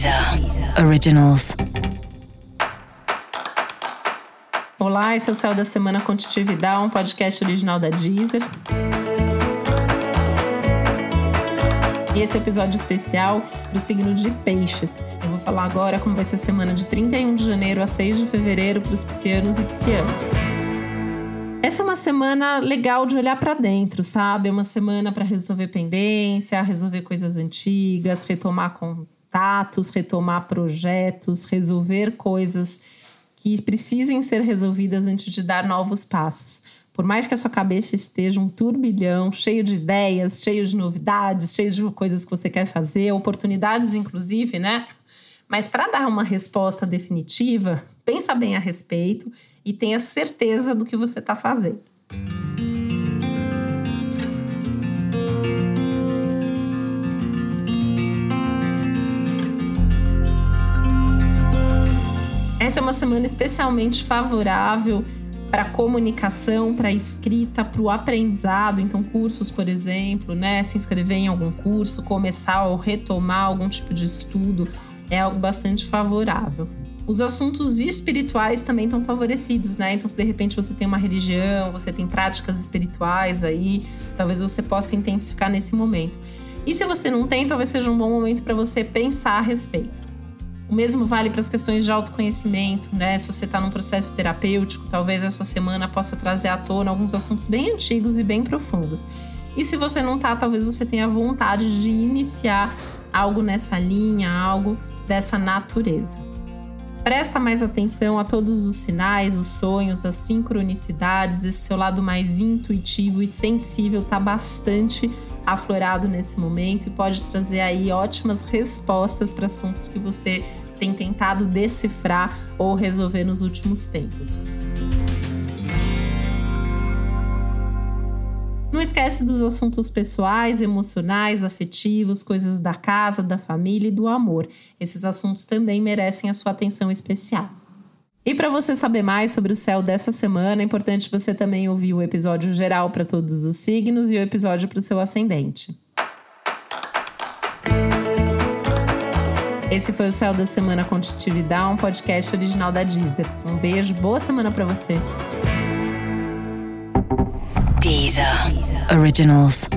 Deezer Originals. Olá, esse é o Céu da Semana Contitividade, um podcast original da Deezer. E esse é episódio especial do signo de Peixes. Eu vou falar agora como vai ser a semana de 31 de janeiro a 6 de fevereiro para os piscianos e piscianas. Essa é uma semana legal de olhar para dentro, sabe? É uma semana para resolver pendência, resolver coisas antigas, retomar contatos, retomar projetos, resolver coisas que precisem ser resolvidas antes de dar novos passos. Por mais que a sua cabeça esteja um turbilhão, cheio de ideias, cheio de novidades, cheio de coisas que você quer fazer, oportunidades inclusive, né? Mas para dar uma resposta definitiva, pensa bem a respeito e tenha certeza do que você está fazendo. Essa é uma semana especialmente favorável para comunicação, para escrita, para o aprendizado. Então, cursos, por exemplo, né? Se inscrever em algum curso, começar ou retomar algum tipo de estudo é algo bastante favorável. Os assuntos espirituais também estão favorecidos, né? Então, se de repente você tem uma religião, você tem práticas espirituais aí, talvez você possa intensificar nesse momento. E se você não tem, talvez seja um bom momento para você pensar a respeito. O mesmo vale para as questões de autoconhecimento, né? Se você está num processo terapêutico, talvez essa semana possa trazer à tona alguns assuntos bem antigos e bem profundos. E se você não tá, talvez você tenha vontade de iniciar algo nessa linha, algo dessa natureza. Presta mais atenção a todos os sinais, os sonhos, as sincronicidades. Esse seu lado mais intuitivo e sensível está bastante aflorado nesse momento e pode trazer aí ótimas respostas para assuntos que você tem tentado decifrar ou resolver nos últimos tempos. Não esquece dos assuntos pessoais, emocionais, afetivos, coisas da casa, da família e do amor. Esses assuntos também merecem a sua atenção especial. E para você saber mais sobre o céu dessa semana, é importante você também ouvir o episódio geral para todos os signos e o episódio para o seu ascendente. Esse foi o Céu da Semana Contitividade, um podcast original da Deezer. Um beijo, boa semana para você. Deezer Originals.